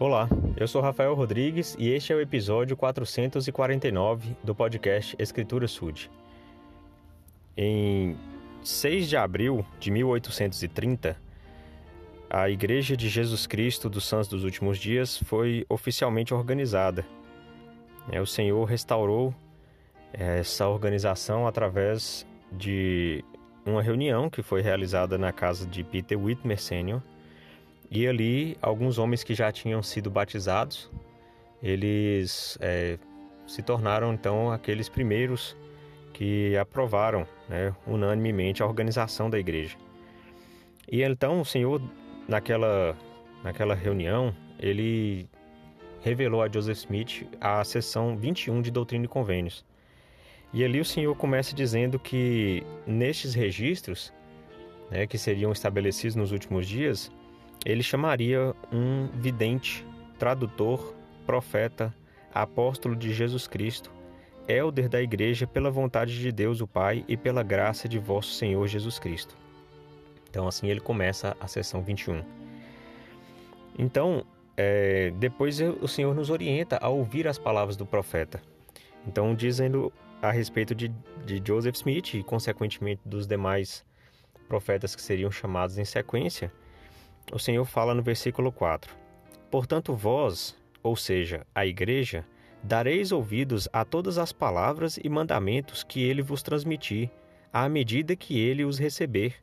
Olá, eu sou Rafael Rodrigues e este é o episódio 449 do podcast Escritura Sud. Em 6 de abril de 1830, a Igreja de Jesus Cristo dos Santos dos Últimos Dias foi oficialmente organizada. É, o Senhor restaurou é, essa organização através de uma reunião que foi realizada na casa de Peter Whitmer Sr., e ali, alguns homens que já tinham sido batizados, eles é, se tornaram então aqueles primeiros que aprovaram né, unanimemente a organização da igreja. E então o Senhor, naquela, naquela reunião, ele revelou a Joseph Smith a seção 21 de Doutrina e Convênios. E ali o Senhor começa dizendo que nestes registros, né, que seriam estabelecidos nos últimos dias, ele chamaria um vidente, tradutor, profeta, apóstolo de Jesus Cristo, elder da igreja pela vontade de Deus o Pai e pela graça de vosso Senhor Jesus Cristo. Então assim ele começa a sessão 21. Então, é, depois o Senhor nos orienta a ouvir as palavras do profeta. Então, dizendo a respeito de, de Joseph Smith e, consequentemente, dos demais profetas que seriam chamados em sequência, o Senhor fala no versículo 4: Portanto, vós, ou seja, a igreja, dareis ouvidos a todas as palavras e mandamentos que ele vos transmitir, à medida que ele os receber,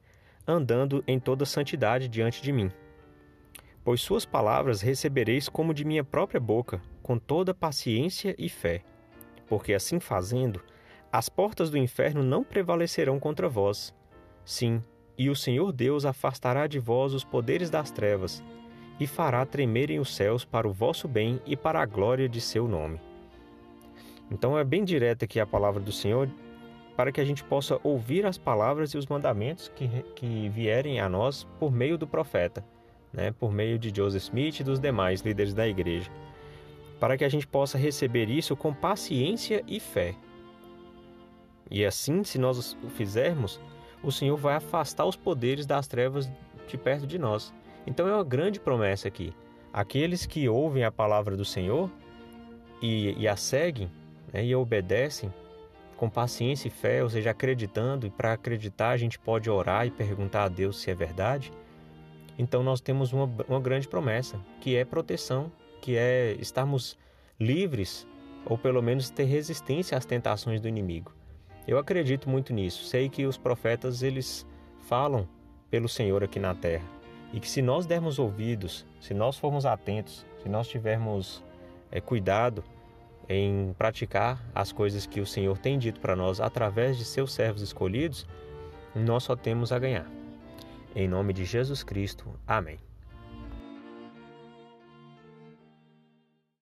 andando em toda santidade diante de mim. Pois suas palavras recebereis como de minha própria boca, com toda paciência e fé. Porque assim fazendo, as portas do inferno não prevalecerão contra vós. Sim, e o Senhor Deus afastará de vós os poderes das trevas, e fará tremerem os céus para o vosso bem e para a glória de seu nome. Então é bem direta aqui a palavra do Senhor, para que a gente possa ouvir as palavras e os mandamentos que, que vierem a nós por meio do profeta, né, por meio de Joseph Smith e dos demais líderes da igreja, para que a gente possa receber isso com paciência e fé. E assim, se nós o fizermos, o Senhor vai afastar os poderes das trevas de perto de nós. Então é uma grande promessa aqui. Aqueles que ouvem a palavra do Senhor e, e a seguem né, e a obedecem com paciência e fé, ou seja, acreditando, e para acreditar a gente pode orar e perguntar a Deus se é verdade. Então nós temos uma, uma grande promessa, que é proteção, que é estarmos livres, ou pelo menos ter resistência às tentações do inimigo. Eu acredito muito nisso. Sei que os profetas eles falam pelo Senhor aqui na terra e que se nós dermos ouvidos, se nós formos atentos, se nós tivermos é, cuidado em praticar as coisas que o Senhor tem dito para nós através de seus servos escolhidos, nós só temos a ganhar. Em nome de Jesus Cristo. Amém.